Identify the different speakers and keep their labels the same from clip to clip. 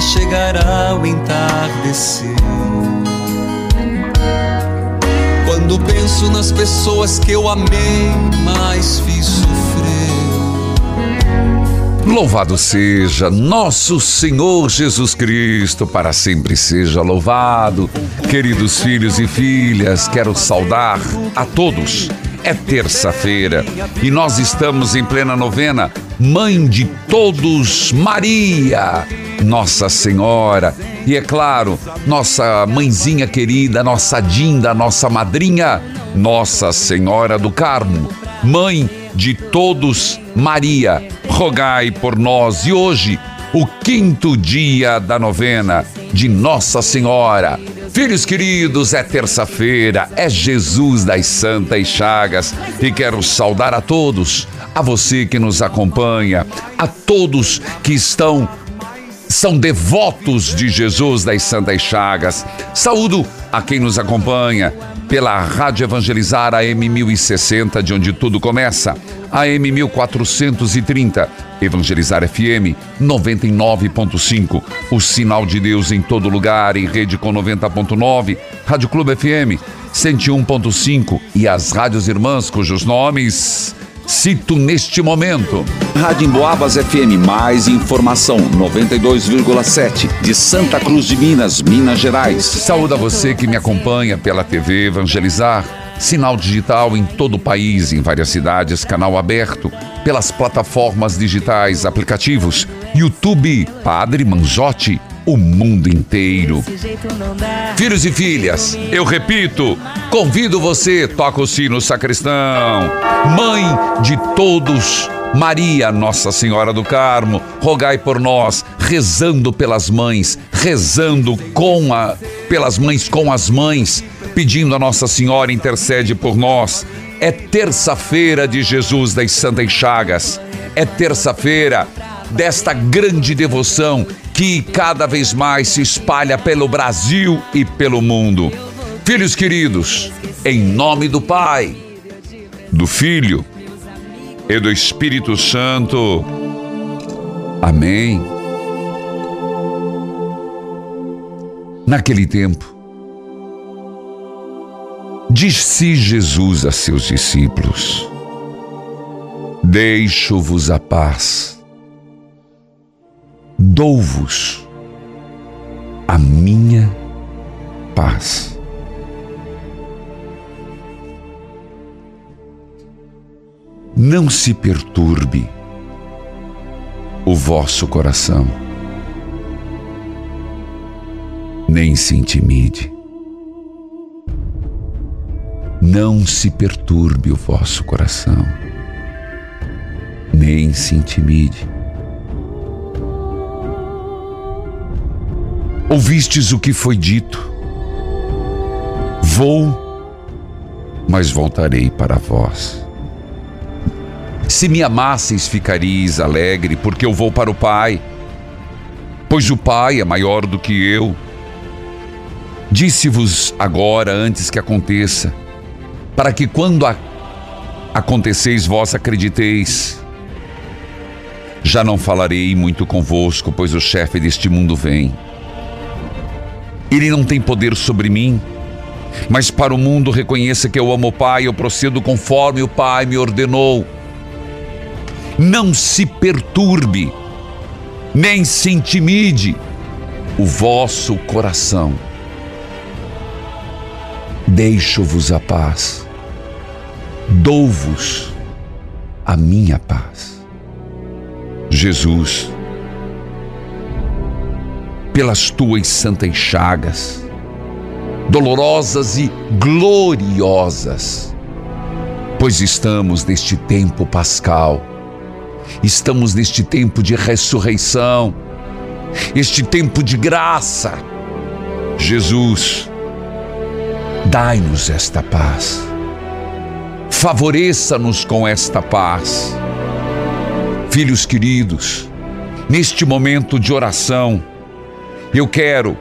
Speaker 1: Chegará o entardecer. Quando penso nas pessoas que eu amei, mas fiz sofrer.
Speaker 2: Louvado seja nosso Senhor Jesus Cristo, para sempre seja louvado. Queridos filhos e filhas, quero saudar a todos. É terça-feira e nós estamos em plena novena, Mãe de Todos, Maria, Nossa Senhora. E é claro, nossa mãezinha querida, nossa Dinda, nossa madrinha, Nossa Senhora do Carmo, Mãe de Todos, Maria, rogai por nós. E hoje, o quinto dia da novena de Nossa Senhora. Filhos queridos, é terça-feira, é Jesus das Santas Chagas e quero saudar a todos, a você que nos acompanha, a todos que estão são devotos de Jesus das Santas Chagas. Saúdo a quem nos acompanha pela Rádio Evangelizar AM 1060, de onde tudo começa, AM 1430, Evangelizar FM 99.5, o sinal de Deus em todo lugar, em rede com 90.9, Rádio Clube FM 101.5 e as rádios irmãs cujos nomes cito neste momento.
Speaker 3: Rádio Emboabas FM, mais informação, 92,7, de Santa Cruz de Minas, Minas Gerais.
Speaker 2: Saúde a você que me acompanha pela TV Evangelizar, sinal digital em todo o país, em várias cidades, canal aberto, pelas plataformas digitais, aplicativos, YouTube, Padre Manzotti, o mundo inteiro. Filhos e filhas, eu repito, convido você, toca o sino sacristão, mãe de todos, Maria Nossa Senhora do Carmo, rogai por nós, rezando pelas mães, rezando com a pelas mães com as mães, pedindo a Nossa Senhora intercede por nós. É terça-feira de Jesus das Santas Chagas. É terça-feira desta grande devoção que cada vez mais se espalha pelo Brasil e pelo mundo. Filhos queridos, em nome do Pai, do Filho e do Espírito Santo. Amém. Naquele tempo, disse Jesus a seus discípulos: Deixo-vos a paz, dou-vos a minha paz. Não se perturbe o vosso coração, nem se intimide. Não se perturbe o vosso coração, nem se intimide. Ouvistes o que foi dito: Vou, mas voltarei para vós. Se me amasseis, ficareis alegre, porque eu vou para o Pai, pois o Pai é maior do que eu. Disse-vos agora, antes que aconteça, para que quando a... aconteceis vós acrediteis. Já não falarei muito convosco, pois o chefe deste mundo vem. Ele não tem poder sobre mim, mas para o mundo reconheça que eu amo o Pai, eu procedo conforme o Pai me ordenou. Não se perturbe, nem se intimide o vosso coração. Deixo-vos a paz, dou-vos a minha paz. Jesus, pelas tuas santas chagas, dolorosas e gloriosas, pois estamos neste tempo pascal, estamos neste tempo de ressurreição, este tempo de graça. Jesus, dai-nos esta paz, favoreça-nos com esta paz. Filhos queridos, neste momento de oração, eu quero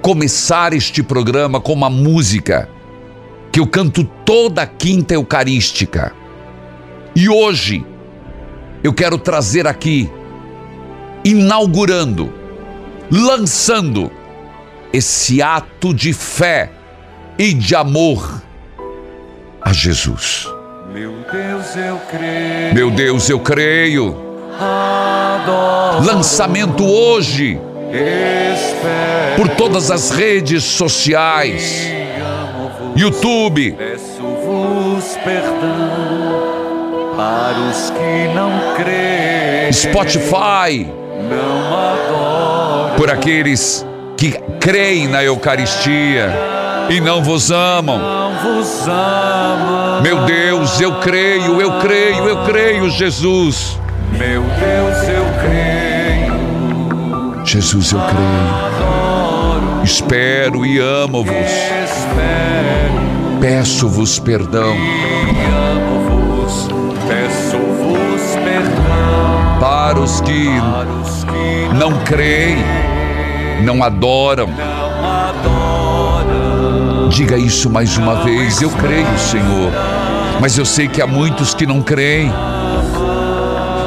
Speaker 2: começar este programa com uma música que eu canto toda quinta eucarística. E hoje eu quero trazer aqui, inaugurando, lançando esse ato de fé e de amor a Jesus.
Speaker 1: Meu Deus, eu creio.
Speaker 2: Meu Deus, eu creio.
Speaker 1: Adoro.
Speaker 2: Lançamento hoje. Por todas as redes sociais, YouTube,
Speaker 1: Peço-vos perdão para os que não creem.
Speaker 2: Spotify, por aqueles que creem na Eucaristia e não vos amam. Meu Deus, eu creio, eu creio, eu creio, Jesus.
Speaker 1: Meu Deus, eu.
Speaker 2: Jesus, eu creio. Espero e amo-vos. Peço-vos perdão
Speaker 1: amo-vos. Peço-vos perdão
Speaker 2: para os que não creem, não adoram. Diga isso mais uma vez. Eu creio, Senhor, mas eu sei que há muitos que não creem.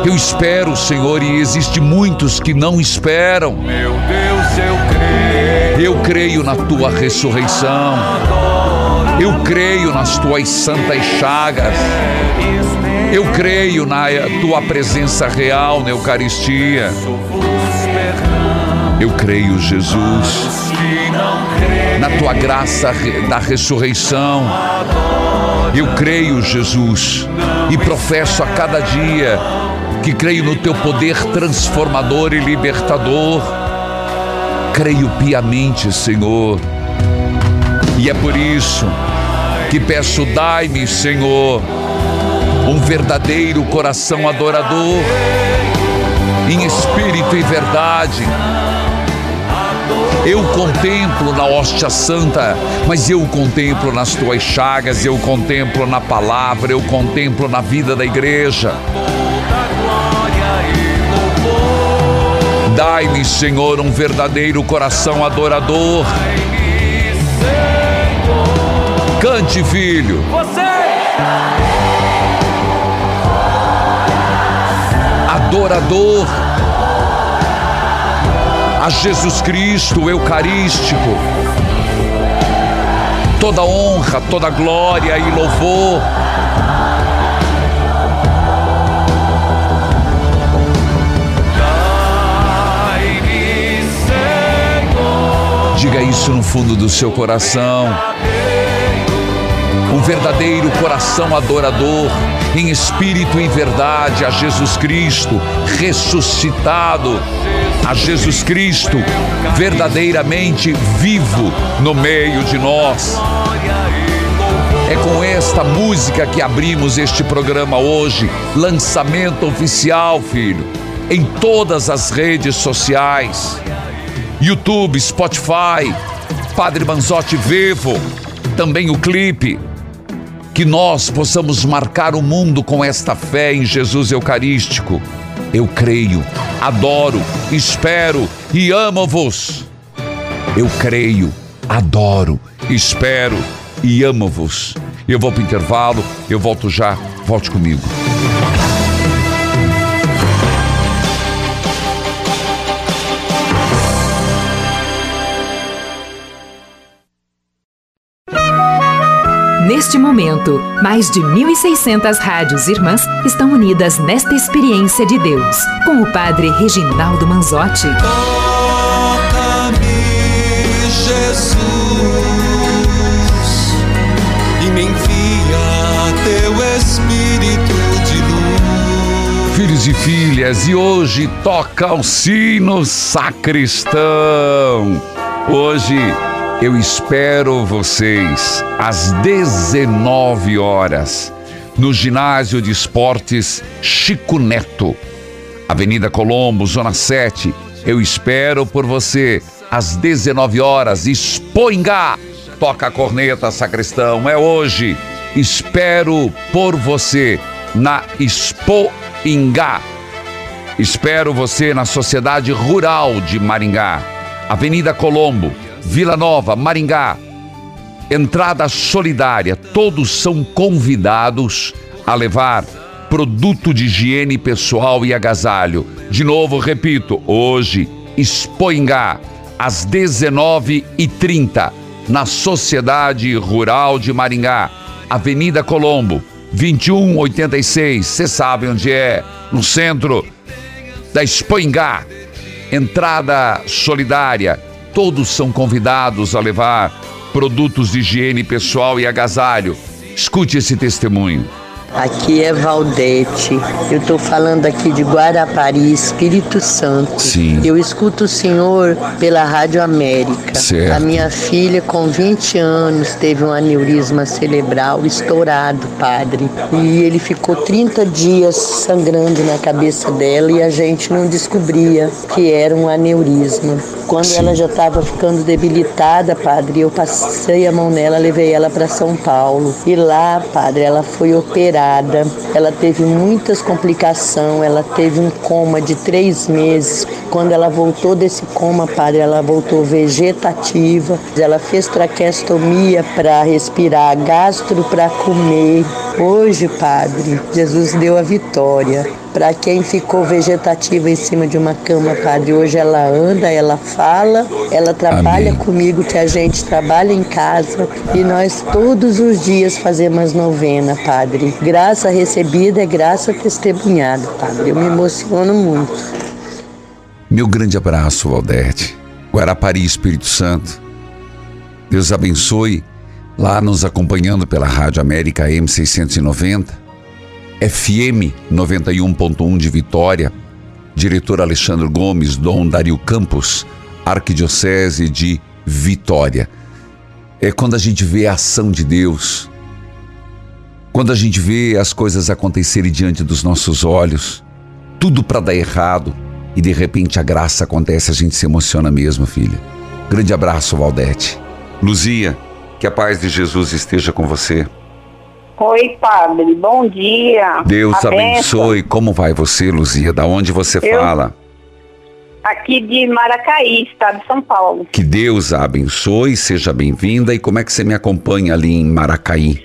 Speaker 2: Eu espero, Senhor, e existe muitos que não esperam.
Speaker 1: Meu Deus, eu creio.
Speaker 2: Eu creio na tua ressurreição. Eu creio nas tuas santas chagas. Eu creio na tua presença real na Eucaristia. Eu creio, Jesus, na tua graça da ressurreição. Eu creio, Jesus, e professo a cada dia que creio no teu poder transformador e libertador. Creio piamente, Senhor. E é por isso que peço, dai-me, Senhor, um verdadeiro coração adorador, em espírito e verdade. Eu contemplo na hóstia santa, mas eu contemplo nas tuas chagas, eu contemplo na palavra, eu contemplo na vida da igreja. Dai-me, Senhor, um verdadeiro coração adorador. Cante, filho. Adorador a Jesus Cristo Eucarístico. Toda honra, toda glória e louvor. Isso no fundo do seu coração. Um verdadeiro coração adorador, em espírito e verdade, a Jesus Cristo ressuscitado, a Jesus Cristo verdadeiramente vivo no meio de nós. É com esta música que abrimos este programa hoje, lançamento oficial, filho, em todas as redes sociais. YouTube, Spotify, Padre Manzotti Vivo, também o clipe. Que nós possamos marcar o mundo com esta fé em Jesus Eucarístico. Eu creio, adoro, espero e amo-vos. Eu creio, adoro, espero e amo-vos. Eu vou para o intervalo, eu volto já, volte comigo.
Speaker 4: Neste momento, mais de 1.600 rádios irmãs estão unidas nesta experiência de Deus, com o Padre Reginaldo Manzotti.
Speaker 1: Toca-me, Jesus, e me envia teu Espírito de luz.
Speaker 2: Filhos e filhas, e hoje toca o sino sacristão. Hoje eu espero vocês às 19 horas no ginásio de esportes Chico Neto, Avenida Colombo, Zona 7. Eu espero por você às 19 horas, Expoingá. Toca a corneta, sacristão, é hoje. Espero por você na Expoingá. Espero você na Sociedade Rural de Maringá, Avenida Colombo, Vila Nova, Maringá. Entrada solidária. Todos são convidados a levar produto de higiene pessoal e agasalho. De novo, repito, hoje, Expoingá, às 19h30, na Sociedade Rural de Maringá, Avenida Colombo, 2186. Você sabe onde é? No centro da Expoingá. Entrada solidária Todos são convidados a levar produtos de higiene pessoal e agasalho. Escute esse testemunho.
Speaker 5: Aqui é Valdete. Eu estou falando aqui de Guarapari, Espírito Santo.
Speaker 2: Sim.
Speaker 5: Eu escuto o senhor pela Rádio América.
Speaker 2: Certo.
Speaker 5: A minha filha, com 20 anos, teve um aneurisma cerebral estourado, padre. E ele ficou 30 dias sangrando na cabeça dela e a gente não descobria que era um aneurisma. Quando
Speaker 2: Sim.
Speaker 5: ela já estava ficando debilitada, padre, eu passei a mão nela, levei ela para São Paulo. E lá, padre, ela foi operada. Ela teve muitas complicações. Ela teve um coma de três meses. Quando ela voltou desse coma, padre, ela voltou vegetativa. Ela fez traqueostomia para respirar, gastro para comer. Hoje, padre, Jesus deu a vitória. Para quem ficou vegetativa em cima de uma cama, padre, hoje ela anda, ela fala, ela trabalha
Speaker 2: Amém.
Speaker 5: comigo, que a gente trabalha em casa e nós todos os dias fazemos novena, padre. Graça recebida é graça testemunhada, padre. Eu me emociono muito.
Speaker 2: Meu grande abraço, Valdete. Guarapari, Espírito Santo. Deus abençoe lá nos acompanhando pela Rádio América M690, FM 91.1 de Vitória, diretor Alexandre Gomes, Dom Dario Campos, Arquidiocese de Vitória. É quando a gente vê a ação de Deus, quando a gente vê as coisas acontecerem diante dos nossos olhos, tudo para dar errado e de repente a graça acontece, a gente se emociona mesmo, filha. Grande abraço, Valdete. Luzia, que a paz de Jesus esteja com você.
Speaker 6: Oi, padre, bom dia.
Speaker 2: Deus
Speaker 6: A benção.
Speaker 2: abençoe. Como vai você, Luzia? Da onde você
Speaker 6: Eu-
Speaker 2: fala?
Speaker 6: Aqui de Maracaí, estado de São Paulo.
Speaker 2: Que Deus a abençoe, seja bem-vinda. E como é que você me acompanha ali em Maracaí?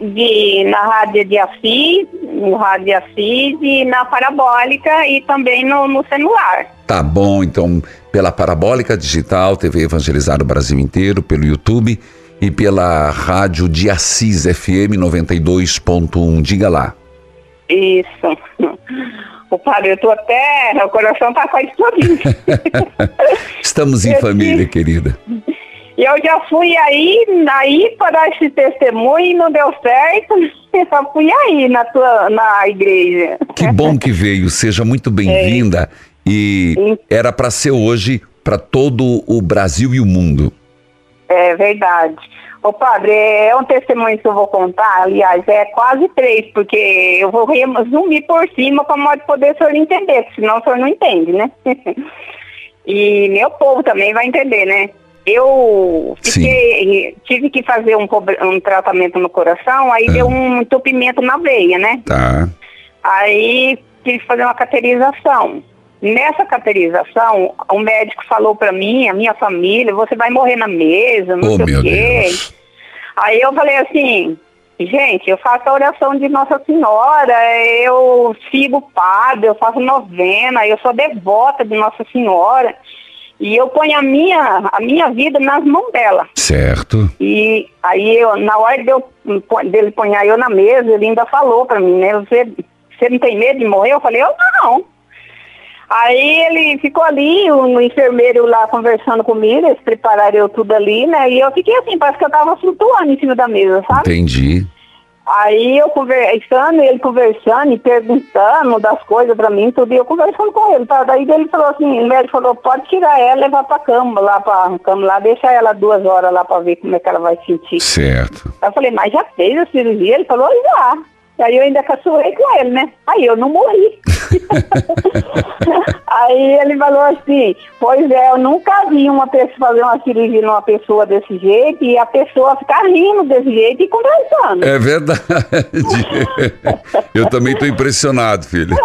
Speaker 6: De, na rádio de Assis, no rádio de Assis e na parabólica e também no, no celular.
Speaker 2: Tá bom, então, pela Parabólica Digital, TV Evangelizar o Brasil inteiro, pelo YouTube e pela rádio de Assis FM 92.1. Diga lá.
Speaker 6: Isso. O padre, eu tô até. O coração tá quase explodindo.
Speaker 2: Estamos em
Speaker 6: Eu
Speaker 2: família, querida.
Speaker 6: E eu já fui aí, aí para dar esse testemunho e não deu certo. Eu só fui aí na, tua, na igreja.
Speaker 2: Que bom que veio, seja muito bem-vinda. E
Speaker 6: Sim.
Speaker 2: era para ser hoje para todo o Brasil e o mundo.
Speaker 6: É verdade. Ô padre, é um testemunho que eu vou contar, aliás, é quase três, porque eu vou resumir por cima para poder o senhor entender, senão o senhor não entende, né? e meu povo também vai entender, né? Eu fiquei, tive que fazer um, um tratamento no coração, aí
Speaker 2: Ah.
Speaker 6: deu um entupimento na veia, né?
Speaker 2: Tá?
Speaker 6: Aí tive que fazer uma caterização. Nessa caterização, o médico falou pra mim, a minha família, você vai morrer na mesa, não
Speaker 2: Oh,
Speaker 6: sei o quê.
Speaker 2: Deus.
Speaker 6: Aí eu falei assim, gente, eu faço a oração de Nossa Senhora, eu sigo o padre, eu faço novena, eu sou devota de Nossa Senhora. E eu ponho a minha, a minha vida nas mãos dela.
Speaker 2: Certo.
Speaker 6: E aí, eu, na hora de eu, dele pôr eu na mesa, ele ainda falou pra mim, né? Você, você não tem medo de morrer? Eu falei, eu não. Aí ele ficou ali, o enfermeiro lá conversando comigo, eles prepararam tudo ali, né? E eu fiquei assim, parece que eu tava flutuando em cima da mesa, sabe?
Speaker 2: Entendi.
Speaker 6: Aí eu conversando, ele conversando e perguntando das coisas pra mim, tudo, e eu conversando com ele. Tá? Daí ele falou assim, o médico falou, pode tirar ela e levar pra cama, lá pra cama lá, deixa ela duas horas lá pra ver como é que ela vai sentir.
Speaker 2: Certo.
Speaker 6: Aí eu falei, mas já fez a cirurgia? Ele falou, já. Aí eu ainda caçoei com ele, né? Aí eu não morri. Aí ele falou assim, pois é, eu nunca vi uma pessoa fazer uma cirurgia numa pessoa desse jeito e a pessoa ficar rindo desse jeito e conversando.
Speaker 2: É verdade. eu também estou impressionado, filho.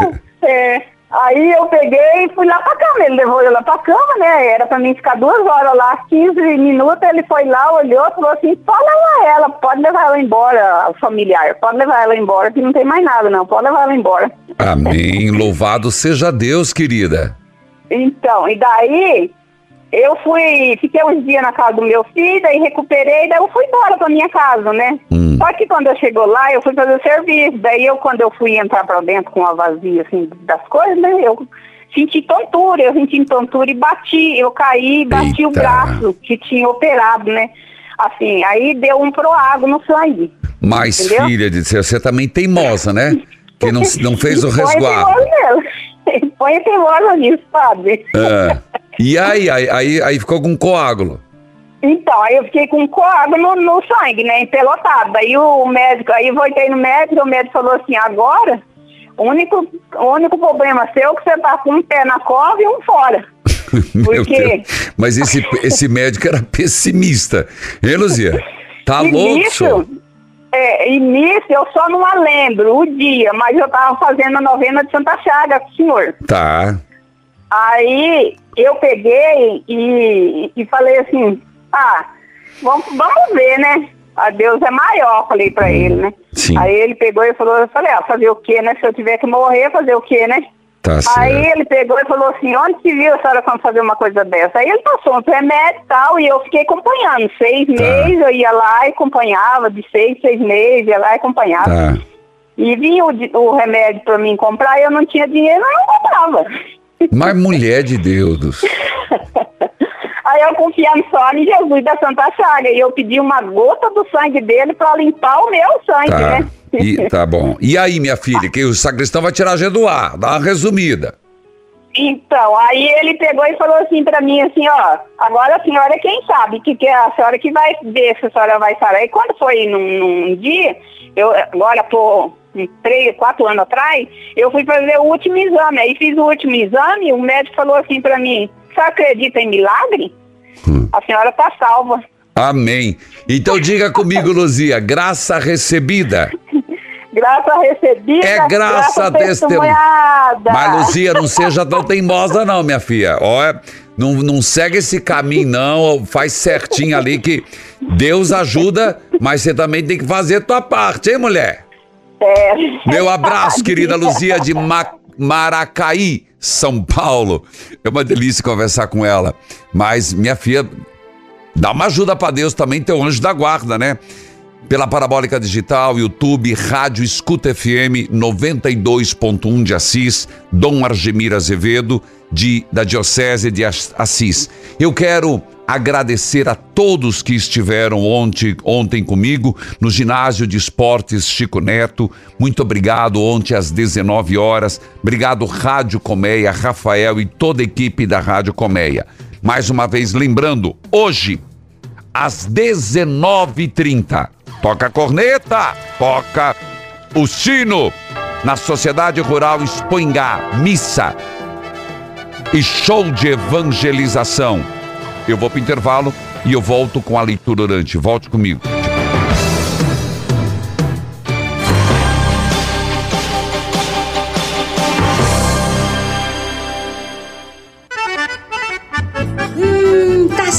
Speaker 6: É. Aí eu peguei e fui lá pra cama. Ele levou eu lá pra cama, né? Era pra mim ficar duas horas lá, 15 minutos. Ele foi lá, olhou falou assim: pode levar ela, pode levar ela embora, familiar. Pode levar ela embora, que não tem mais nada, não. Pode levar ela embora.
Speaker 2: Amém. Louvado seja Deus, querida.
Speaker 6: Então, e daí eu fui, fiquei uns dias na casa do meu filho, daí recuperei, daí eu fui embora pra minha casa, né?
Speaker 2: Hum.
Speaker 6: Só que quando eu chegou lá, eu fui fazer serviço. Daí eu, quando eu fui entrar pra dentro com a vazia, assim, das coisas, né? Eu senti tontura, eu senti tontura e bati, eu caí e bati
Speaker 2: Eita.
Speaker 6: o braço que tinha operado, né? Assim, aí deu um proago no sangue.
Speaker 2: Mas,
Speaker 6: Entendeu?
Speaker 2: filha de Deus, você também teimosa, né? Que não, não fez o resguardo.
Speaker 6: Põe teimosa nisso, sabe?
Speaker 2: É. E aí, aí, aí, aí ficou com coágulo.
Speaker 6: Então, aí eu fiquei com coágulo no, no sangue, né? Empelotado. Aí o médico, aí voltei no médico, o médico falou assim, agora, o único, o único problema seu é que você tá com um pé na cova e um fora. Porque-.
Speaker 2: Mas esse, esse médico era pessimista. Hein, Luzia? Tá
Speaker 6: e
Speaker 2: louco,
Speaker 6: nisso, é, e nisso eu só não a lembro o dia, mas eu tava fazendo a novena de Santa Chaga senhor.
Speaker 2: Tá.
Speaker 6: Aí eu peguei e, e falei assim, ah, vamos, vamos ver, né? A Deus é maior, falei pra ele, né?
Speaker 2: Sim.
Speaker 6: Aí ele pegou e falou, eu falei, ah, fazer o quê, né? Se eu tiver que morrer, fazer o quê, né?
Speaker 2: Tá certo.
Speaker 6: Aí ele pegou e falou assim, onde se viu a senhora quando fazer uma coisa dessa? Aí ele passou uns remédios e tal, e eu fiquei acompanhando. Seis
Speaker 2: Tá.
Speaker 6: meses eu ia lá e acompanhava, de seis, seis meses, ia lá e acompanhava.
Speaker 2: Tá.
Speaker 6: E vinha o, o remédio pra mim comprar, e eu não tinha dinheiro, eu não comprava.
Speaker 2: Mas mulher de Deus.
Speaker 6: Aí eu confiando só em Jesus da Santa Chaga, e eu pedi uma gota do sangue dele pra limpar o meu sangue,
Speaker 2: Tá.
Speaker 6: né?
Speaker 2: E, tá bom. E aí, minha filha, que o sacristão vai tirar a G do ar. Dá uma resumida.
Speaker 6: Então, aí ele pegou e falou assim pra mim, assim, ó, agora a senhora é quem sabe, que, que é a senhora que vai ver se a senhora vai sarar. E quando foi num, num dia, eu agora por três, quatro anos atrás, eu fui fazer o último exame. Aí fiz o último exame, o médico falou assim pra mim, você acredita em milagre?
Speaker 2: Hum.
Speaker 6: A senhora tá salva.
Speaker 2: Amém. Então diga comigo, Luzia, graça recebida.
Speaker 6: Graça recebida,
Speaker 2: É graça testemunhada.
Speaker 6: testemunhada.
Speaker 2: Mas, Luzia, não seja tão teimosa, não, minha filha. Olha, não, não segue esse caminho, não. Faz certinho ali que Deus ajuda, mas você também tem que fazer tua parte, hein, mulher?
Speaker 6: É.
Speaker 2: Meu abraço, querida Luzia de Ma- Maracaí, São Paulo. É uma delícia conversar com ela. Mas, minha filha, dá uma ajuda pra Deus também, teu anjo da guarda, né? Pela Parabólica Digital, YouTube, Rádio Escuta FM 92.1 de Assis, Dom Argemir Azevedo, de, da Diocese de As- Assis. Eu quero agradecer a todos que estiveram ontem, ontem comigo no ginásio de esportes Chico Neto. Muito obrigado ontem às 19 horas. Obrigado Rádio Colmeia, Rafael e toda a equipe da Rádio Colmeia. Mais uma vez lembrando, hoje às 19h30. Toca a corneta, toca o sino na Sociedade Rural Espoingá, missa e show de evangelização. Eu vou para intervalo e eu volto com a leitura orante. Volte comigo.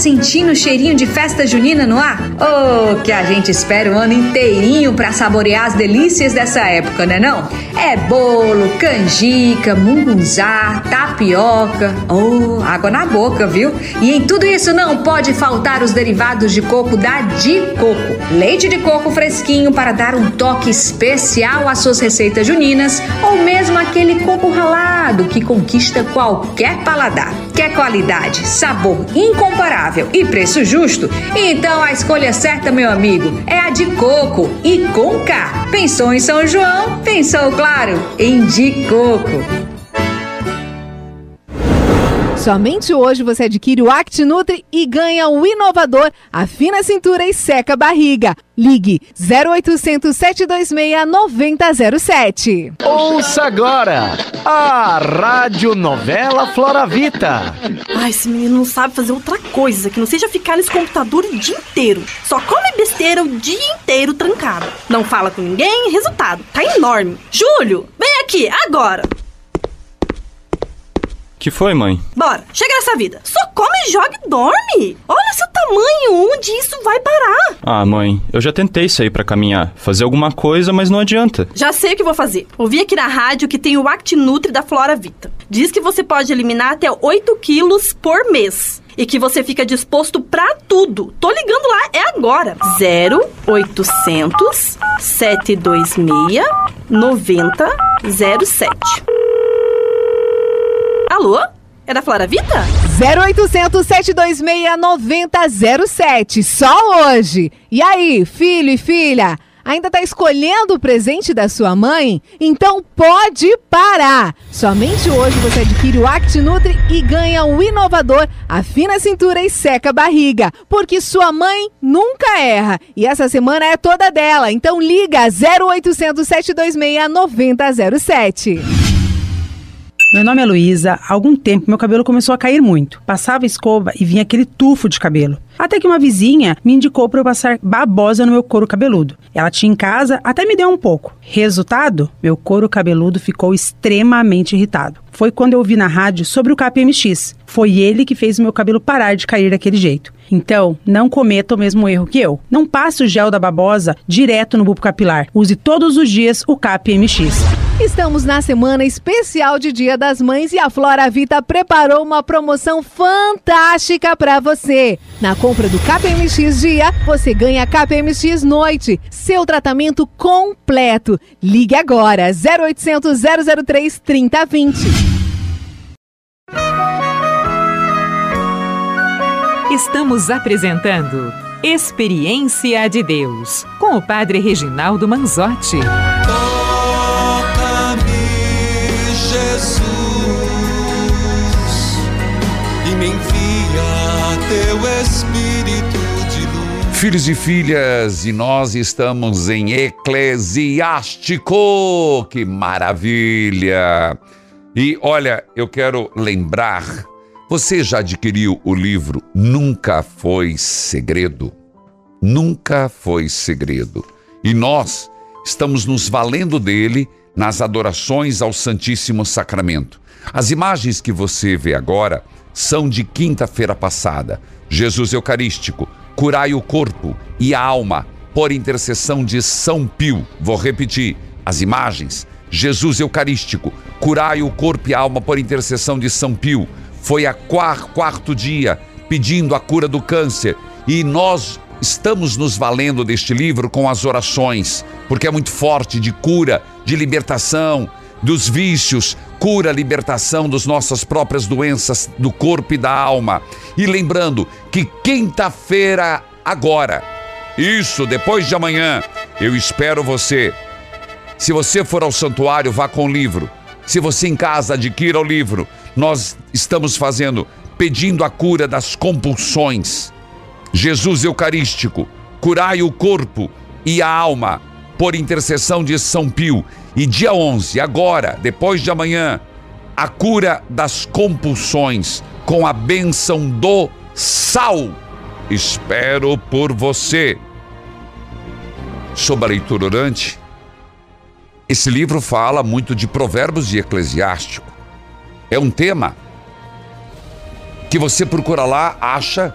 Speaker 7: Sentindo o cheirinho de festa junina no ar? Oh, que a gente espera o ano inteirinho para saborear as delícias dessa época, né não? É bolo, canjica, mungunzá, tapioca. Oh, água na boca, viu? E em tudo isso não pode faltar os derivados de coco da Di Coco. Leite de coco fresquinho para dar um toque especial às suas receitas juninas ou mesmo aquele coco ralado que conquista qualquer paladar. Quer qualidade, sabor incomparável e preço justo? Então a escolha certa, meu amigo, é a de coco e com K. Pensou em São João? Pensou, claro, em de coco.
Speaker 8: Somente hoje você adquire o Act Nutri e ganha o inovador Afina a Cintura e Seca a Barriga. Ligue 0800 726 9007.
Speaker 9: Ouça agora a Rádio Novela Floravita.
Speaker 10: Ai, esse menino não sabe fazer outra coisa que não seja ficar nesse computador o dia inteiro. Só come besteira o dia inteiro trancado. Não fala com ninguém, resultado, tá enorme. Júlio, vem aqui, agora.
Speaker 11: Que foi, mãe?
Speaker 10: Bora, chega nessa vida. Só come, joga e dorme. Olha seu tamanho, onde isso vai parar?
Speaker 11: Ah, mãe, eu já tentei sair para caminhar, fazer alguma coisa, mas não adianta.
Speaker 10: Já sei o que vou fazer. Ouvi aqui na rádio que tem o ActiNutri da Flora Vita. Diz que você pode eliminar até 8 quilos por mês e que você fica disposto para tudo. Tô ligando lá, é agora. 0800 726 9007. Alô? É da Flora Vita?
Speaker 8: 0800 726 9007. Só hoje. E aí, filho e filha? Ainda tá escolhendo o presente da sua mãe? Então pode parar! Somente hoje você adquire o Act Nutri e ganha o inovador Afina a Cintura e Seca a Barriga. Porque sua mãe nunca erra. E essa semana é toda dela. Então liga 0800 726 9007.
Speaker 12: Meu nome é Luísa. Há algum tempo meu cabelo começou a cair muito. Passava escova e vinha aquele tufo de cabelo. Até que uma vizinha me indicou para eu passar babosa no meu couro cabeludo. Ela tinha em casa, até me deu um pouco. Resultado? Meu couro cabeludo ficou extremamente irritado. Foi quando eu ouvi na rádio sobre o KPMX. Foi ele que fez meu cabelo parar de cair daquele jeito. Então, não cometa o mesmo erro que eu. Não passe o gel da babosa direto no bulbo capilar. Use todos os dias o KPMX.
Speaker 8: Estamos na semana especial de Dia das Mães e a Flora Vita preparou uma promoção fantástica para você. Na compra do KPMX Dia, você ganha KPMX Noite, seu tratamento completo. Ligue agora 0800 003 3020.
Speaker 4: Estamos apresentando Experiência de Deus com o Padre Reginaldo Manzotti.
Speaker 2: Filhos e filhas, e nós estamos em Eclesiástico, que maravilha! E olha, eu quero lembrar, você já adquiriu o livro Nunca Foi Segredo? Nunca foi segredo. E nós estamos nos valendo dele nas adorações ao Santíssimo Sacramento. As imagens que você vê agora são de quinta-feira passada. Jesus Eucarístico, curai o corpo e a alma por intercessão de São Pio. Vou repetir as imagens. Jesus Eucarístico, curai o corpo e a alma por intercessão de São Pio. Foi a quarto dia pedindo a cura do câncer e nós estamos nos valendo deste livro com as orações, porque é muito forte de cura, de libertação, dos vícios, cura, libertação das nossas próprias doenças do corpo e da alma. E lembrando que quinta-feira, agora, isso, depois de amanhã, eu espero você. Se você for ao santuário, vá com o livro. Se você em casa adquira o livro, nós estamos fazendo, pedindo a cura das compulsões. Jesus Eucarístico, curai o corpo e a alma por intercessão de São Pio. E dia 11, agora, depois de amanhã, a cura das compulsões com a bênção do sal. Espero por você. Sobre a leitura orante, esse livro fala muito de provérbios de eclesiástico. É um tema que você procura lá, acha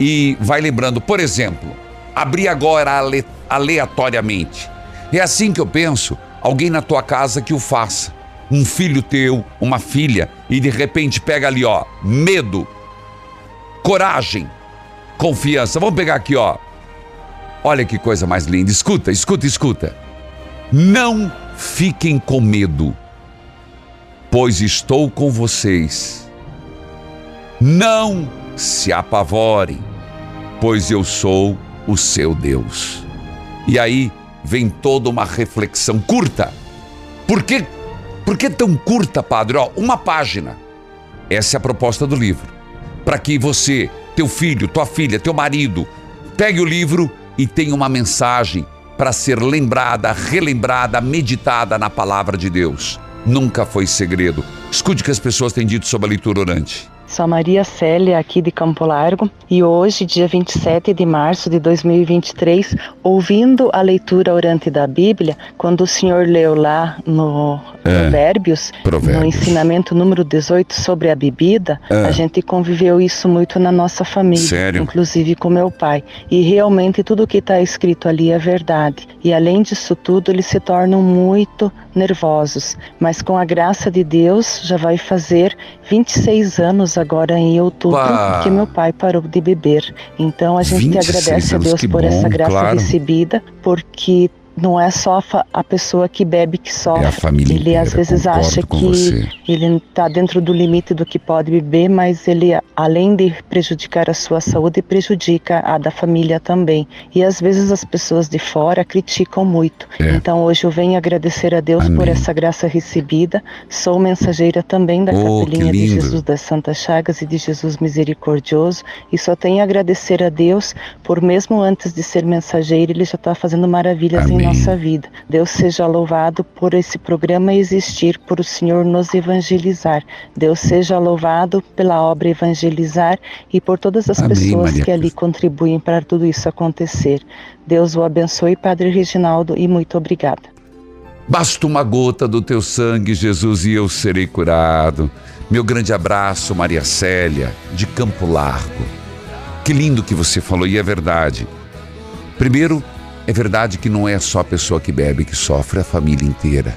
Speaker 2: e vai lembrando. Por exemplo, abrir agora ale- aleatoriamente. É assim que eu penso, alguém na tua casa que o faça. Um filho teu, uma filha, e de repente pega ali, ó, medo, coragem, confiança. Vamos pegar aqui, ó. Olha que coisa mais linda. Escuta, escuta, escuta. Não fiquem com medo, pois estou com vocês. Não se apavorem, pois eu sou o seu Deus. E aí vem toda uma reflexão curta. Por que, por que tão curta, padre? Ó, uma página. Essa é a proposta do livro. Para que você, teu filho, tua filha, teu marido, pegue o livro e tenha uma mensagem para ser lembrada, relembrada, meditada na palavra de Deus. Nunca foi segredo. Escute o que as pessoas têm dito sobre a leitura orante.
Speaker 13: Sou a Maria Célia, aqui de Campo Largo, e hoje, dia 27 de março de 2023, ouvindo a leitura orante da Bíblia, quando o senhor leu lá no
Speaker 2: É,
Speaker 13: Provérbios,
Speaker 2: Provérbios.
Speaker 13: no ensinamento número 18 sobre a bebida,
Speaker 2: É.
Speaker 13: a gente conviveu isso muito na nossa família,
Speaker 2: Sério?
Speaker 13: inclusive com meu pai. E realmente tudo que está escrito ali é verdade. E além disso tudo, eles se tornam muito nervosos. Mas com a graça de Deus, já vai fazer 26 anos agora em outubro
Speaker 2: Pá.
Speaker 13: que meu pai parou de beber. Então a gente
Speaker 2: 26
Speaker 13: agradece a Deus por
Speaker 2: bom,
Speaker 13: essa graça
Speaker 2: claro.
Speaker 13: recebida, porque não é só a pessoa que bebe que sofre.
Speaker 2: É a família
Speaker 13: ele às vezes acha que
Speaker 2: você.
Speaker 13: ele está dentro do limite do que pode beber, mas ele, além de prejudicar a sua saúde, prejudica a da família também. E às vezes as pessoas de fora criticam muito.
Speaker 2: É.
Speaker 13: Então hoje eu venho agradecer a Deus por essa graça recebida. Sou mensageira também da
Speaker 2: Oh,
Speaker 13: Capelinha de. Jesus das Santas Chagas e de Jesus Misericordioso. E só tenho a agradecer a Deus por, mesmo antes de ser mensageira, Ele já está fazendo maravilhas em
Speaker 2: Amém.
Speaker 13: nossa vida. Deus seja louvado por esse programa existir, por o Senhor nos evangelizar. Deus seja louvado pela obra evangelizar e por todas as
Speaker 2: Amém,
Speaker 13: pessoas
Speaker 2: Maria
Speaker 13: que ali contribuem para tudo isso acontecer. Deus o abençoe, Padre Reginaldo, e muito obrigada.
Speaker 2: Basta uma gota do teu sangue, Jesus, e eu serei curado. Meu grande abraço, Maria Célia, de Campo Largo. Que lindo que você falou, e é verdade. Primeiro, é verdade que não é só a pessoa que bebe que sofre, é a família inteira.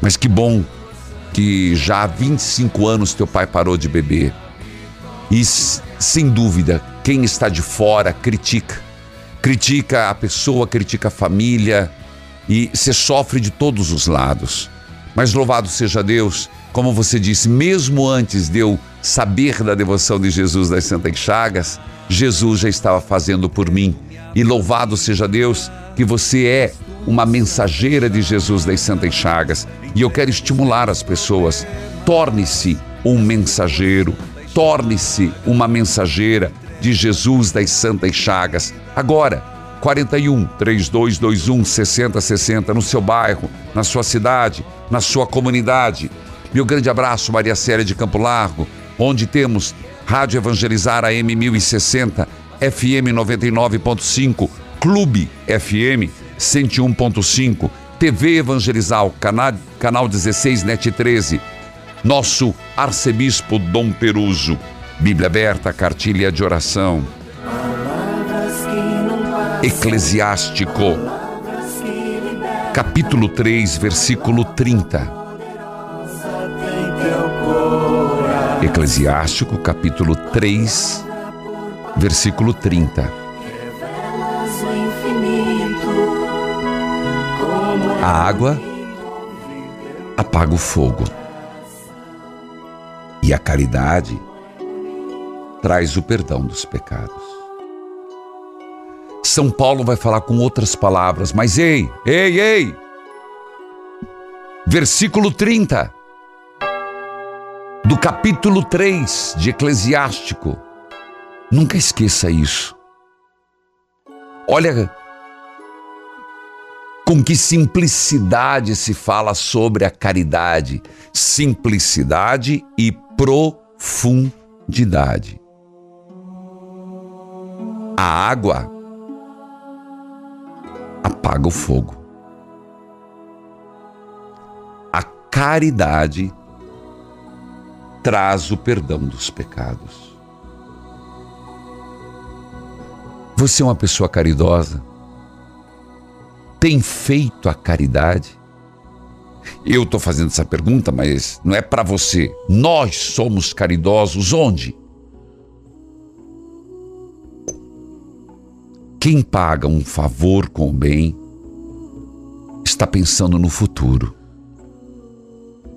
Speaker 2: Mas que bom que já há 25 anos teu pai parou de beber. E, sem dúvida, quem está de fora critica. Critica a pessoa, critica a família, e você sofre de todos os lados. Mas louvado seja Deus, como você disse, mesmo antes de eu saber da devoção de Jesus das Santas Chagas, Jesus já estava fazendo por mim. E louvado seja Deus que você é uma mensageira de Jesus das Santas Chagas. E eu quero estimular as pessoas. Torne-se um mensageiro, torne-se uma mensageira de Jesus das Santas Chagas. Agora, 41 3221 6060 no seu bairro, na sua cidade, na sua comunidade. Meu grande abraço, Maria Célia de Campo Largo, onde temos Rádio Evangelizar AM 1060, FM 99.5, Clube FM 101.5, TV Evangelizar, canal, canal 16, NET 13. Nosso arcebispo Dom Peruso. Bíblia aberta, cartilha de oração. Eclesiástico, capítulo 3, versículo 30. Eclesiástico, capítulo 3, versículo 30. A água apaga o fogo, e a caridade traz o perdão dos pecados. São Paulo vai falar com outras palavras, mas ei, ei, ei! Versículo 30 do capítulo 3 de Eclesiástico. Nunca esqueça isso. Olha com que simplicidade se fala sobre a caridade. Simplicidade e profundidade. A água apaga o fogo. A caridade traz o perdão dos pecados. Você é uma pessoa caridosa? Tem feito a caridade? Eu estou fazendo essa pergunta, mas não é para você. Nós somos caridosos onde? Quem paga um favor com o bem está pensando no futuro.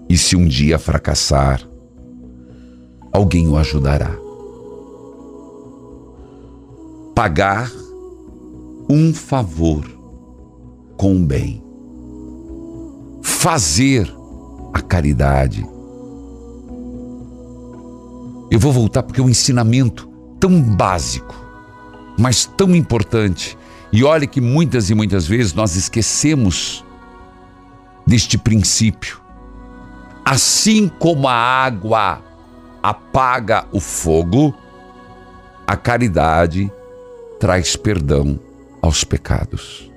Speaker 2: E se um dia fracassar, alguém o ajudará. Pagar um favor com o bem. Fazer a caridade. Eu vou voltar porque é um ensinamento tão básico, mas tão importante. E olha que muitas e muitas vezes nós esquecemos deste princípio. Assim como a água apaga o fogo, a caridade traz perdão aos pecados.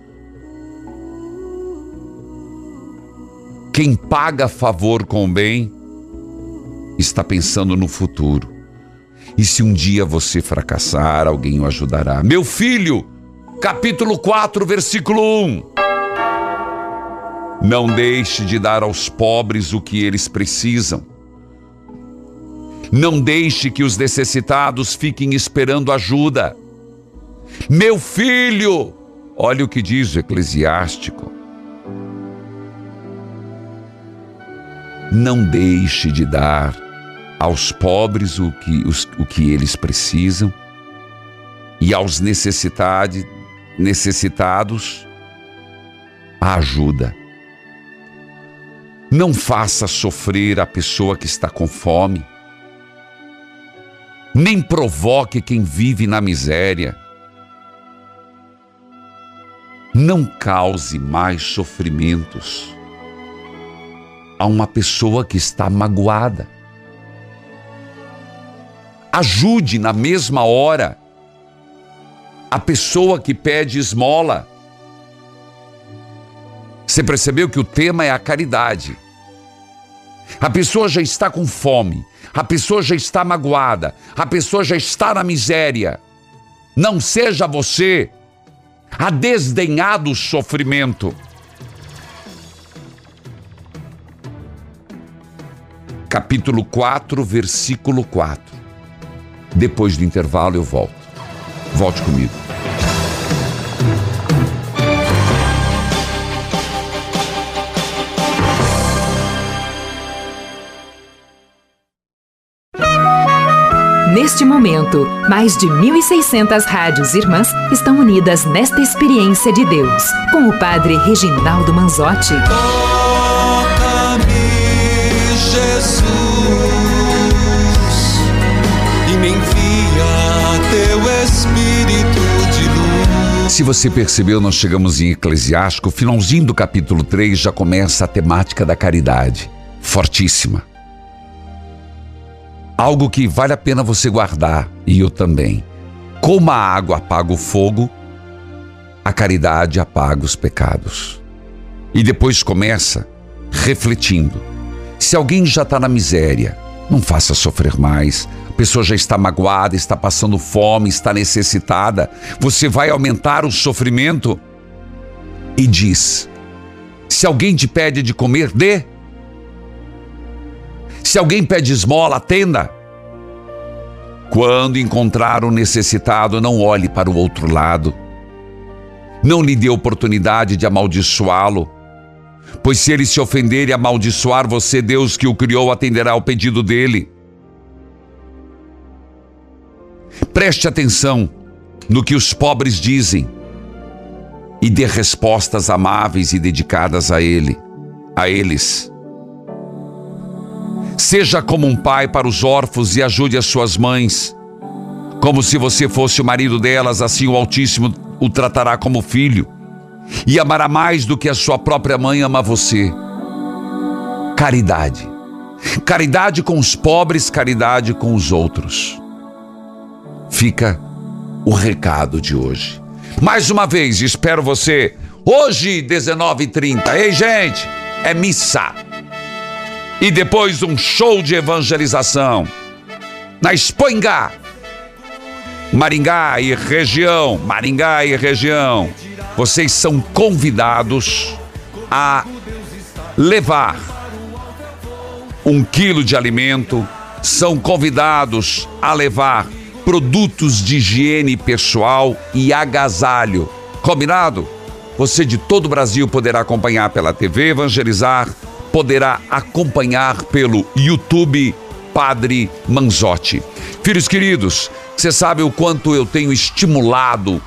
Speaker 2: Quem paga favor com o bem está pensando no futuro. E se um dia você fracassar, alguém o ajudará. Meu filho, capítulo 4, versículo 1. Não deixe de dar aos pobres o que eles precisam. Não deixe que os necessitados fiquem esperando ajuda. Meu filho, olha o que diz o Eclesiástico. Não deixe de dar aos pobres o que, os, o que eles precisam e aos necessitados a ajuda. Não faça sofrer a pessoa que está com fome. Nem provoque quem vive na miséria. Não cause mais sofrimentos a uma pessoa que está magoada. Ajude na mesma hora a pessoa que pede esmola. Você percebeu que o tema é a caridade. A pessoa já está com fome, a pessoa já está magoada, a pessoa já está na miséria. Não seja você a desdenhar do sofrimento. Capítulo 4, versículo 4. Depois do intervalo eu volto. Volte comigo.
Speaker 4: Neste momento, mais de 1.600 rádios irmãs estão unidas nesta experiência de Deus, com o Padre Reginaldo Manzotti.
Speaker 1: Toca-me, Jesus, e me envia teu Espírito de luz.
Speaker 2: Se você percebeu, nós chegamos em Eclesiástico, finalzinho do capítulo 3 já começa a temática da caridade, fortíssima. Algo que vale a pena você guardar, e eu também. Como a água apaga o fogo, a caridade apaga os pecados. E depois começa refletindo. Se alguém já está na miséria, não faça sofrer mais. A pessoa já está magoada, está passando fome, está necessitada. Você vai aumentar o sofrimento? E diz: se alguém te pede de comer, dê. Se alguém pede esmola, atenda. Quando encontrar o necessitado, não olhe para o outro lado. Não lhe dê oportunidade de amaldiçoá-lo. Pois se ele se ofender e amaldiçoar você, Deus que o criou atenderá ao pedido dele. Preste atenção no que os pobres dizem e dê respostas amáveis e dedicadas a ele, a eles. Seja como um pai para os órfãos e ajude as suas mães. Como se você fosse o marido delas, assim o Altíssimo o tratará como filho. E amará mais do que a sua própria mãe ama você. Caridade. Caridade com os pobres, caridade com os outros. Fica o recado de hoje. Mais uma vez, espero você hoje, 19h30. Ei, gente, é missa e depois um show de evangelização na Espoingá. Maringá e região, Maringá e região, vocês são convidados a levar um quilo de alimento, são convidados a levar produtos de higiene pessoal e agasalho. Combinado? Você de todo o Brasil poderá acompanhar pela TV Evangelizar, poderá acompanhar pelo YouTube Padre Manzotti. Filhos queridos, você sabe o quanto eu tenho estimulado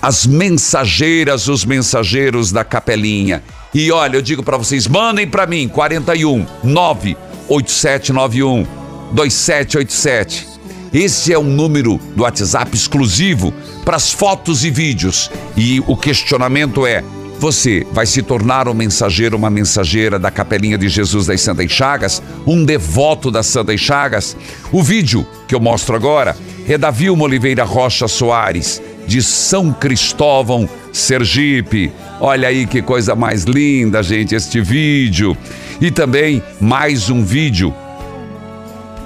Speaker 2: as mensageiras, os mensageiros da capelinha. E olha, eu digo para vocês, mandem para mim 41 98791 2787. Esse é um número do WhatsApp exclusivo para as fotos e vídeos. E o questionamento é: você vai se tornar um mensageiro, uma mensageira da Capelinha de Jesus das Santas Chagas, um devoto das Santas Chagas? O vídeo que eu mostro agora é da Vilma Oliveira Rocha Soares, de São Cristóvão, Sergipe. Olha aí que coisa mais linda, gente, este vídeo. E também mais um vídeo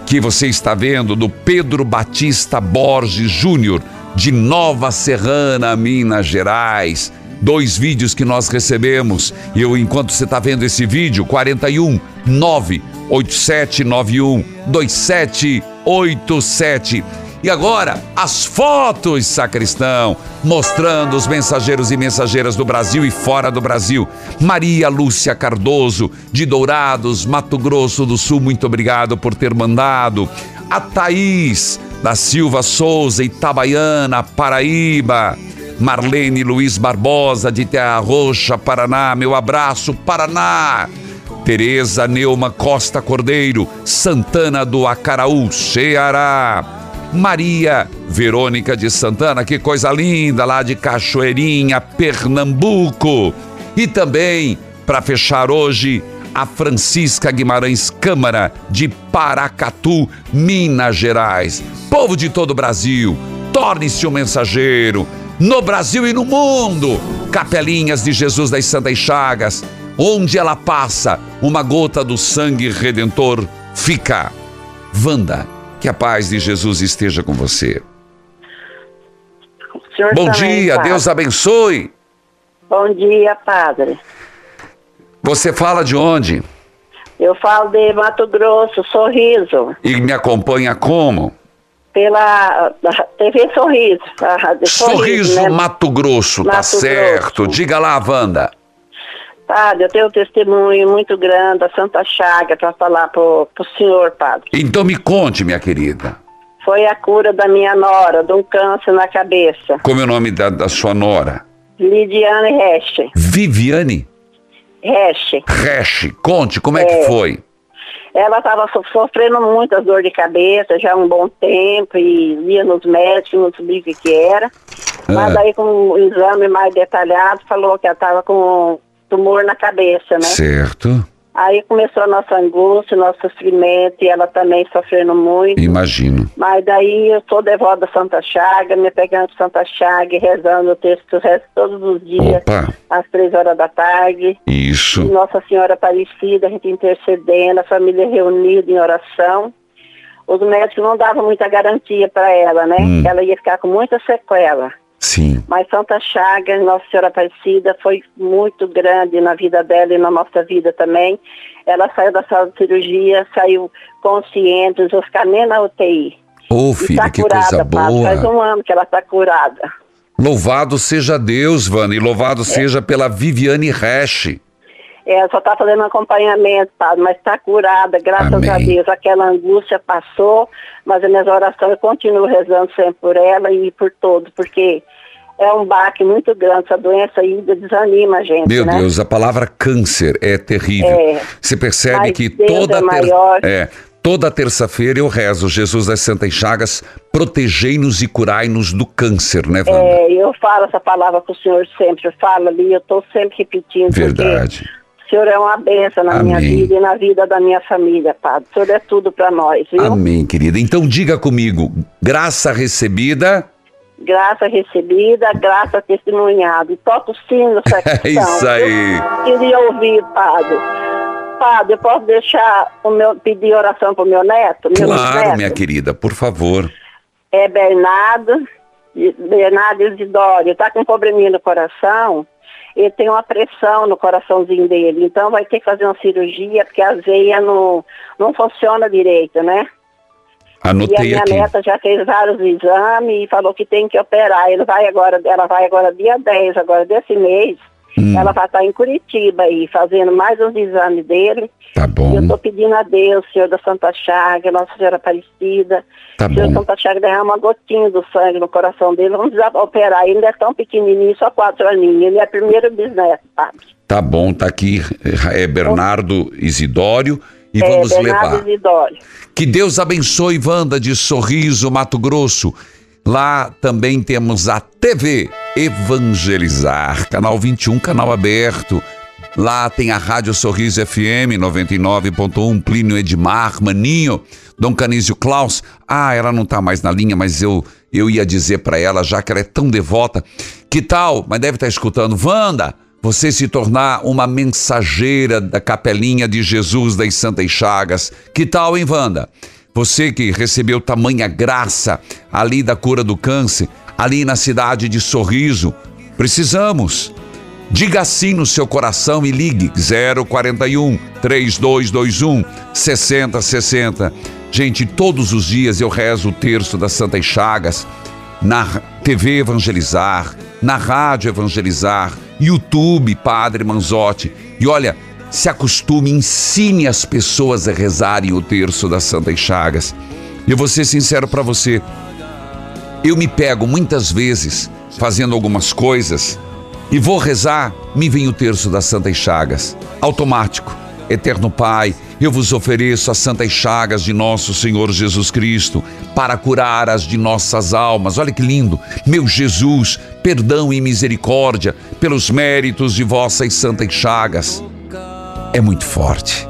Speaker 2: que você está vendo do Pedro Batista Borges Júnior, de Nova Serrana, Minas Gerais. Dois vídeos que nós recebemos. Eu, enquanto você está vendo esse vídeo, 41 98791 2787. E agora, as fotos, sacristão, mostrando os mensageiros e mensageiras do Brasil e fora do Brasil. Maria Lúcia Cardoso, de Dourados, Mato Grosso do Sul, muito obrigado por ter mandado. A Thaís, da Silva Souza, Itabaiana, Paraíba. Marlene Luiz Barbosa, de Terra Roxa, Paraná, meu abraço, Paraná. Tereza Neuma Costa Cordeiro, Santana do Acaraú, Ceará. Maria Verônica de Santana, que coisa linda, lá de Cachoeirinha, Pernambuco. E também, para fechar hoje, a Francisca Guimarães Câmara, de Paracatu, Minas Gerais. Povo de todo o Brasil, torne-se um mensageiro, no Brasil e no mundo. Capelinhas de Jesus das Santas Chagas, onde ela passa, uma gota do sangue redentor fica. Vanda que a paz de Jesus esteja com você. Bom também, dia, padre. Deus abençoe.
Speaker 14: Bom dia, padre.
Speaker 2: Você fala de onde?
Speaker 14: Eu falo de Mato Grosso, Sorriso.
Speaker 2: E me acompanha como?
Speaker 14: Pela TV Sorriso.
Speaker 2: Sorriso, Sorriso né? Mato Grosso, tá Mato tá certo. Grosso. Diga lá, Wanda.
Speaker 14: Padre, eu tenho um testemunho muito grande da Santa Chaga para falar para o senhor, padre.
Speaker 2: Então me conte, minha querida.
Speaker 14: Foi a cura da minha nora, de um câncer na cabeça.
Speaker 2: Como é o nome da, da sua nora?
Speaker 14: Lidiane Resch.
Speaker 2: Viviane?
Speaker 14: Resch.
Speaker 2: Resch. Conte, como é, é que foi?
Speaker 14: Ela estava sofrendo muitas dores de cabeça já há um bom tempo e ia nos médicos, não sabia o que, que era. Ah. Mas daí com um exame mais detalhado falou que ela estava com tumor na cabeça, né?
Speaker 2: Certo.
Speaker 14: Aí começou a nossa angústia, nosso sofrimento, e ela também sofrendo muito.
Speaker 2: Imagino.
Speaker 14: Mas daí eu sou devota da Santa Chaga, me pegando Santa Chaga rezando o texto resto todos os dias, Opa. às três horas da tarde.
Speaker 2: Isso.
Speaker 14: E Nossa Senhora Aparecida, a gente intercedendo, a família reunida em oração. Os médicos não davam muita garantia para ela, né? Hum. Ela ia ficar com muita sequela.
Speaker 2: Sim.
Speaker 14: Mas Santa Chaga, Nossa Senhora Aparecida, foi muito grande na vida dela e na nossa vida também. Ela saiu da sala de cirurgia, saiu consciente, os ficar nem na UTI.
Speaker 2: Ô, oh, filha, tá que curada, coisa boa.
Speaker 14: Faz um ano que ela está curada.
Speaker 2: Louvado seja Deus, Vani, louvado é. seja pela Viviane Resch.
Speaker 14: É, só está fazendo acompanhamento, padre, mas está curada, graças Amém. a Deus. Aquela angústia passou, mas as minhas orações eu continuo rezando sempre por ela e por todos, porque é um baque muito grande, essa doença ainda desanima a gente.
Speaker 2: Meu
Speaker 14: né?
Speaker 2: Deus, a palavra câncer é terrível. É, Você percebe que Deus toda
Speaker 14: é maior.
Speaker 2: É, toda terça-feira eu rezo Jesus das Santas Chagas, protegei-nos e curai-nos do câncer, né, Wanda?
Speaker 14: É, eu falo essa palavra com o senhor sempre, eu falo ali, eu estou sempre repetindo.
Speaker 2: Verdade.
Speaker 14: O senhor é uma benção na Amém. minha vida e na vida da minha família, Padre. O senhor é tudo para nós, viu?
Speaker 2: Amém, querida. Então diga comigo, graça recebida
Speaker 14: graça recebida, graça testemunhada. E toca o sino,
Speaker 2: É isso aí.
Speaker 14: Eu queria ouvir, padre. Padre, eu posso deixar o meu, pedir oração para o meu neto?
Speaker 2: Claro, neto? minha querida, por favor.
Speaker 6: É Bernardo, Bernardo Isidório, tá com um probleminha no coração, ele tem uma pressão no coraçãozinho dele, então vai ter que fazer uma cirurgia, porque a veia não, não funciona direito, né?
Speaker 2: Anotei
Speaker 6: e a minha
Speaker 2: aqui.
Speaker 6: neta já fez vários exames e falou que tem que operar. Ele vai agora, ela vai agora dia 10, agora desse mês.
Speaker 2: Hum.
Speaker 6: Ela vai estar em Curitiba aí, fazendo mais uns exames dele.
Speaker 2: Tá bom.
Speaker 6: E eu estou pedindo a Deus, Senhor da Santa Chaga, Nossa Senhora Aparecida.
Speaker 2: Tá
Speaker 6: Senhor
Speaker 2: bom.
Speaker 6: Santa Chaga derrama uma gotinha do sangue no coração dele. Vamos operar. Ele é tão pequenininho, só quatro aninhos. Ele é primeiro bisneto, padre.
Speaker 2: Tá bom, tá aqui. É Bernardo Isidório. E
Speaker 6: é,
Speaker 2: vamos
Speaker 6: Bernardo
Speaker 2: levar.
Speaker 6: Isidório.
Speaker 2: Que Deus abençoe, Wanda, de Sorriso, Mato Grosso. Lá também temos a TV Evangelizar, canal 21, canal aberto. Lá tem a Rádio Sorriso FM 99.1, Plínio Edmar, Maninho, Dom Canísio Klaus. Ah, ela não tá mais na linha, mas eu eu ia dizer para ela, já que ela é tão devota, que tal, mas deve estar escutando, Wanda, você se tornar uma mensageira da capelinha de Jesus das Santas Chagas. Que tal, hein, Wanda? Você que recebeu tamanha graça ali da cura do câncer, ali na cidade de Sorriso, precisamos. Diga sim no seu coração e ligue 041 3221 6060. Gente, todos os dias eu rezo o terço das Santas Chagas na TV Evangelizar, na Rádio Evangelizar, YouTube Padre Manzotti. E olha, se acostume, ensine as pessoas a rezarem o terço das Santas Chagas. Eu vou ser sincero para você. Eu me pego muitas vezes fazendo algumas coisas e vou rezar, me vem o terço das Santas Chagas. Automático. Eterno Pai, eu vos ofereço as santas chagas de nosso Senhor Jesus Cristo para curar as de nossas almas. Olha que lindo. Meu Jesus, perdão e misericórdia pelos méritos de vossas santas chagas. É muito forte.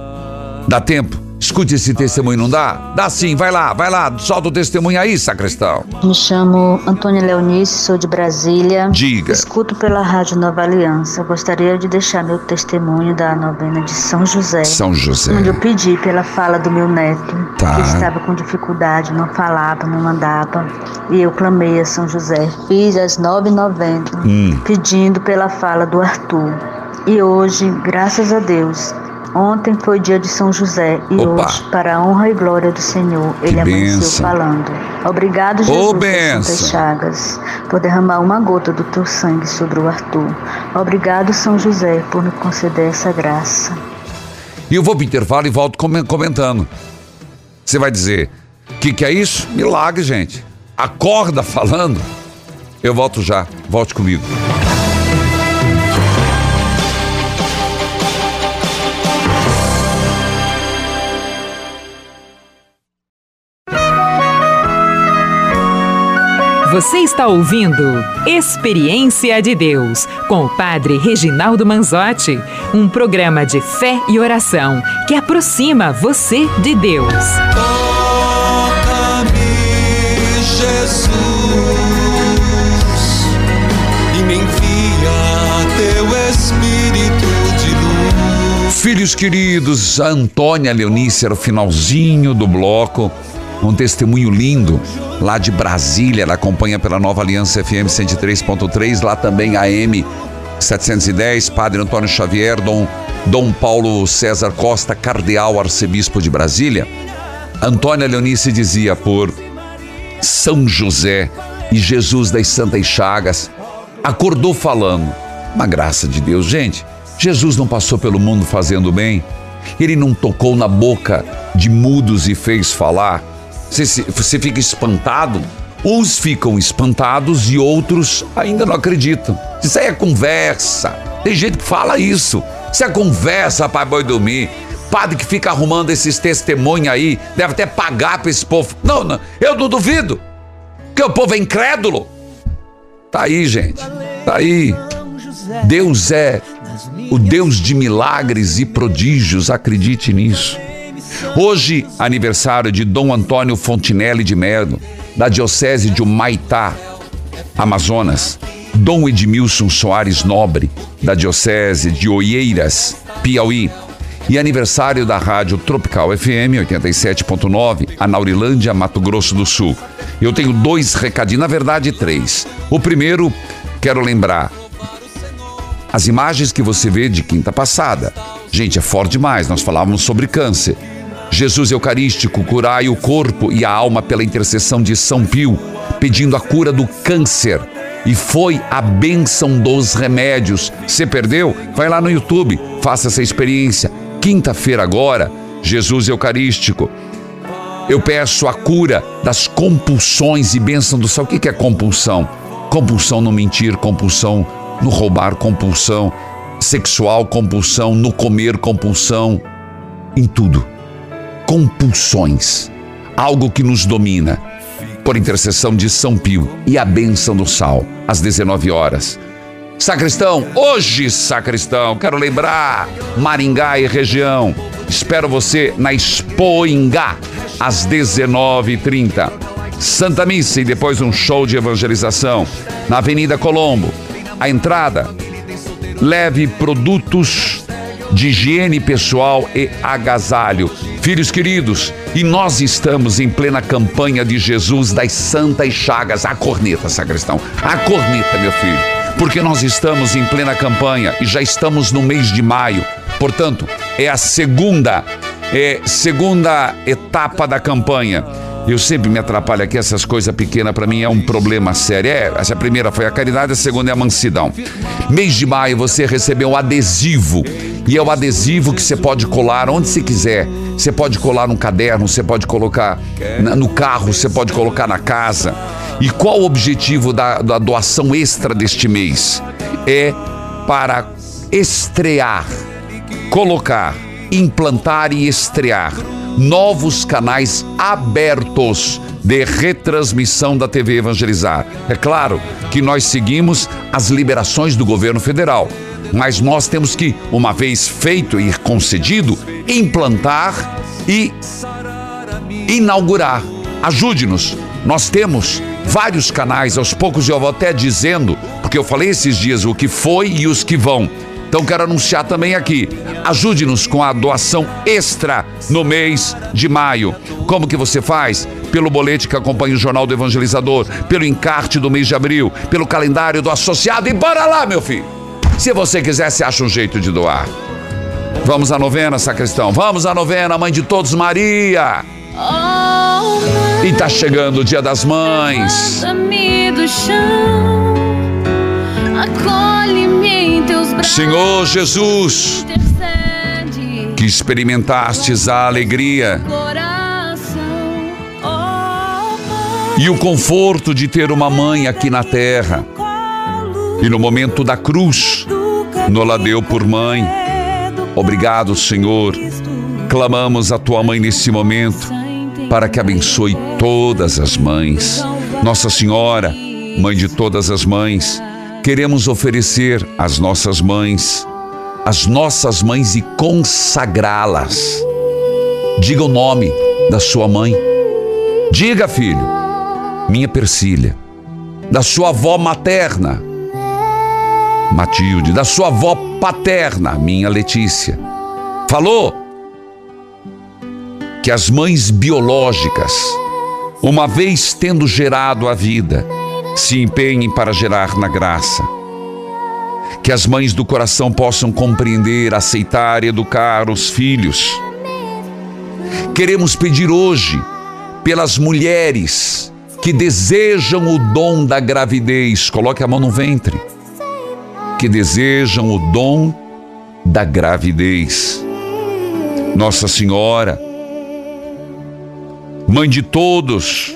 Speaker 2: Dá tempo? Escute esse testemunho, não dá? Dá sim, vai lá, vai lá, solta o testemunho aí, sacristão.
Speaker 15: Me chamo Antônia Leonice, sou de Brasília.
Speaker 2: Diga.
Speaker 15: Escuto pela Rádio Nova Aliança. Gostaria de deixar meu testemunho da novena de São José.
Speaker 2: São José.
Speaker 15: Onde eu pedi pela fala do meu neto,
Speaker 2: Tá.
Speaker 15: que estava com dificuldade, não falava, não andava. E eu clamei a São José. Fiz às 9h90,
Speaker 2: Hum.
Speaker 15: pedindo pela fala do Arthur. E hoje, graças a Deus, Ontem foi dia de São José e
Speaker 2: Opa.
Speaker 15: hoje, para a honra e glória do Senhor, ele amanheceu
Speaker 2: bênção.
Speaker 15: falando. Obrigado, Jesus. Santas Chagas, por derramar uma gota do teu sangue sobre o Arthur. Obrigado, São José, por me conceder essa graça.
Speaker 2: E eu vou pro intervalo e volto comen- comentando. Você vai dizer, o que, que é isso? Milagre, gente. Acorda falando. Eu volto já. Volte comigo.
Speaker 4: Você está ouvindo Experiência de Deus com o Padre Reginaldo Manzotti, um programa de fé e oração que aproxima você de Deus.
Speaker 1: Toca-me, Jesus, e me envia teu Espírito de luz.
Speaker 2: Filhos queridos, a Antônia Leonice era o finalzinho do bloco. Um testemunho lindo lá de Brasília. Ela acompanha pela Nova Aliança FM 103.3. Lá também a M 710. Padre Antônio Xavier, Dom, Dom Paulo César Costa, Cardeal Arcebispo de Brasília. Antônia Leonice dizia por São José e Jesus das Santas Chagas. Acordou falando. Uma graça de Deus, gente. Jesus não passou pelo mundo fazendo bem. Ele não tocou na boca de mudos e fez falar. Você, fica espantado. Uns ficam espantados e outros ainda não acreditam. Isso aí é conversa. Tem gente que fala isso. Isso é conversa para boi dormir. Padre que fica arrumando esses testemunhos aí, deve até pagar para esse povo. Não, não, eu não duvido. Porque o povo é incrédulo. Tá aí, gente. Tá aí. Deus é o Deus de milagres e prodígios, acredite nisso. Hoje, aniversário de Dom Antônio Fontinelli de Mello, da Diocese de Humaitá, Amazonas. Dom Edmilson Soares Nobre, da Diocese de Oeiras, Piauí. E aniversário da Rádio Tropical FM 87.9, a Naurilândia, Mato Grosso do Sul. Eu tenho dois recadinhos, na verdade, três. O primeiro, quero lembrar as imagens que você vê de quinta passada. Gente, é forte demais. Nós falávamos sobre câncer. Jesus Eucarístico, curai o corpo e a alma pela intercessão de São Pio, pedindo a cura do câncer. E foi a bênção dos remédios. Você perdeu? Vai lá no YouTube, faça essa experiência. Quinta-feira agora, Jesus Eucarístico. Eu peço a cura das compulsões e bênção do céu. O que é compulsão? Compulsão no mentir, compulsão no roubar, compulsão sexual, compulsão no comer, compulsão em tudo compulsões, algo que nos domina. Por intercessão de São Pio e a bênção do sal, às 19 horas. Sacristão, hoje, sacristão, quero lembrar, Maringá e região. Espero você na Expoingá, às 19h30. Santa Missa e depois um show de evangelização na Avenida Colombo. A entrada, leve produtos de higiene pessoal e agasalho. Filhos queridos, e nós estamos em plena campanha de Jesus das Santas Chagas. A corneta, sacristão. A corneta, meu filho. Porque nós estamos em plena campanha e já estamos no mês de maio. Portanto, é a segunda, é segunda etapa da campanha. Eu sempre me atrapalho aqui, essas coisas pequenas para mim é um problema sério. É, essa primeira foi a caridade, a segunda é a mansidão. Mês de maio você recebeu um adesivo. E é o adesivo que você pode colar onde você quiser. Você pode colar num caderno, você pode colocar no carro, você pode colocar na casa. E qual o objetivo da, da doação extra deste mês? É para estrear, colocar, implantar e estrear novos canais abertos de retransmissão da TV Evangelizar. É claro que nós seguimos as liberações do governo federal, mas nós temos que, uma vez feito e concedido, implantar e inaugurar. Ajude-nos. Nós temos vários canais, aos poucos eu vou até dizendo, porque eu falei esses dias o que foi e os que vão. Então quero anunciar também aqui. Ajude-nos com a doação extra no mês de maio. Como que você faz? Pelo bolete que acompanha o Jornal do Evangelizador, pelo encarte do mês de abril, pelo calendário do associado e bora lá, meu filho. Se você quiser, você acha um jeito de doar. Vamos à novena, sacristão. Vamos à novena, mãe de todos, Maria. E tá chegando o dia das mães. Senhor Jesus, que experimentastes a alegria e o conforto de ter uma mãe aqui na terra. E no momento da cruz, nola deu por mãe. Obrigado, Senhor. Clamamos a tua mãe nesse momento para que abençoe todas as mães. Nossa Senhora, mãe de todas as mães, queremos oferecer às nossas mães, as nossas mães e consagrá-las. Diga o nome da sua mãe. Diga, filho, minha Persília. Da sua avó materna, Matilde. Da sua avó paterna, minha Letícia. Falou que as mães biológicas, uma vez tendo gerado a vida, se empenhem para gerar na graça. Que as mães do coração possam compreender, aceitar e educar os filhos. Queremos pedir hoje pelas mulheres que desejam o dom da gravidez, coloque a mão no ventre, que desejam o dom da gravidez. Nossa Senhora, Mãe de todos,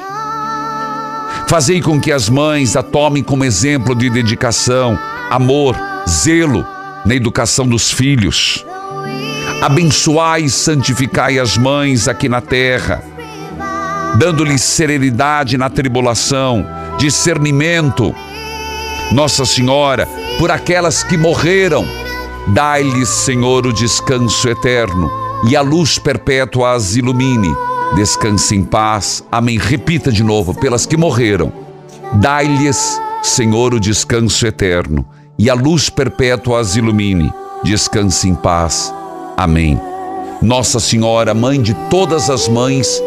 Speaker 2: Fazei com que as mães a tomem como exemplo de dedicação, amor, zelo na educação dos filhos. Abençoai e santificai as mães aqui na terra, dando-lhes serenidade na tribulação, discernimento. Nossa Senhora, por aquelas que morreram, dai-lhes, Senhor, o descanso eterno e a luz perpétua as ilumine Descanse em paz. Amém. Repita de novo: pelas que morreram, dai-lhes, Senhor, o descanso eterno e a luz perpétua as ilumine. Descanse em paz. Amém. Nossa Senhora, mãe de todas as mães,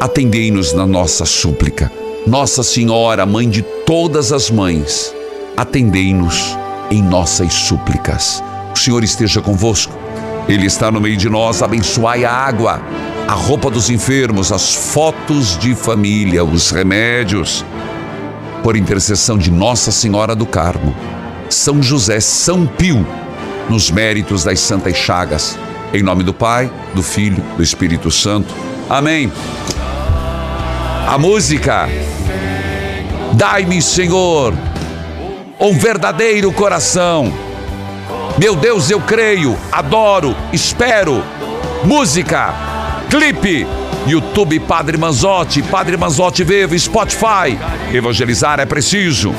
Speaker 2: atendei-nos na nossa súplica. Nossa Senhora, mãe de todas as mães, atendei-nos em nossas súplicas. O Senhor esteja convosco. Ele está no meio de nós. Abençoai a água, a roupa dos enfermos, as fotos de família, os remédios. Por intercessão de Nossa Senhora do Carmo, São José, São Pio, nos méritos das Santas Chagas. Em nome do Pai, do Filho, do Espírito Santo. Amém. A música. Dai-me, Senhor, um verdadeiro coração. Meu Deus, eu creio, adoro, espero. Música, clipe, YouTube Padre Manzotti, Padre Manzotti Vivo, Spotify. Evangelizar é preciso.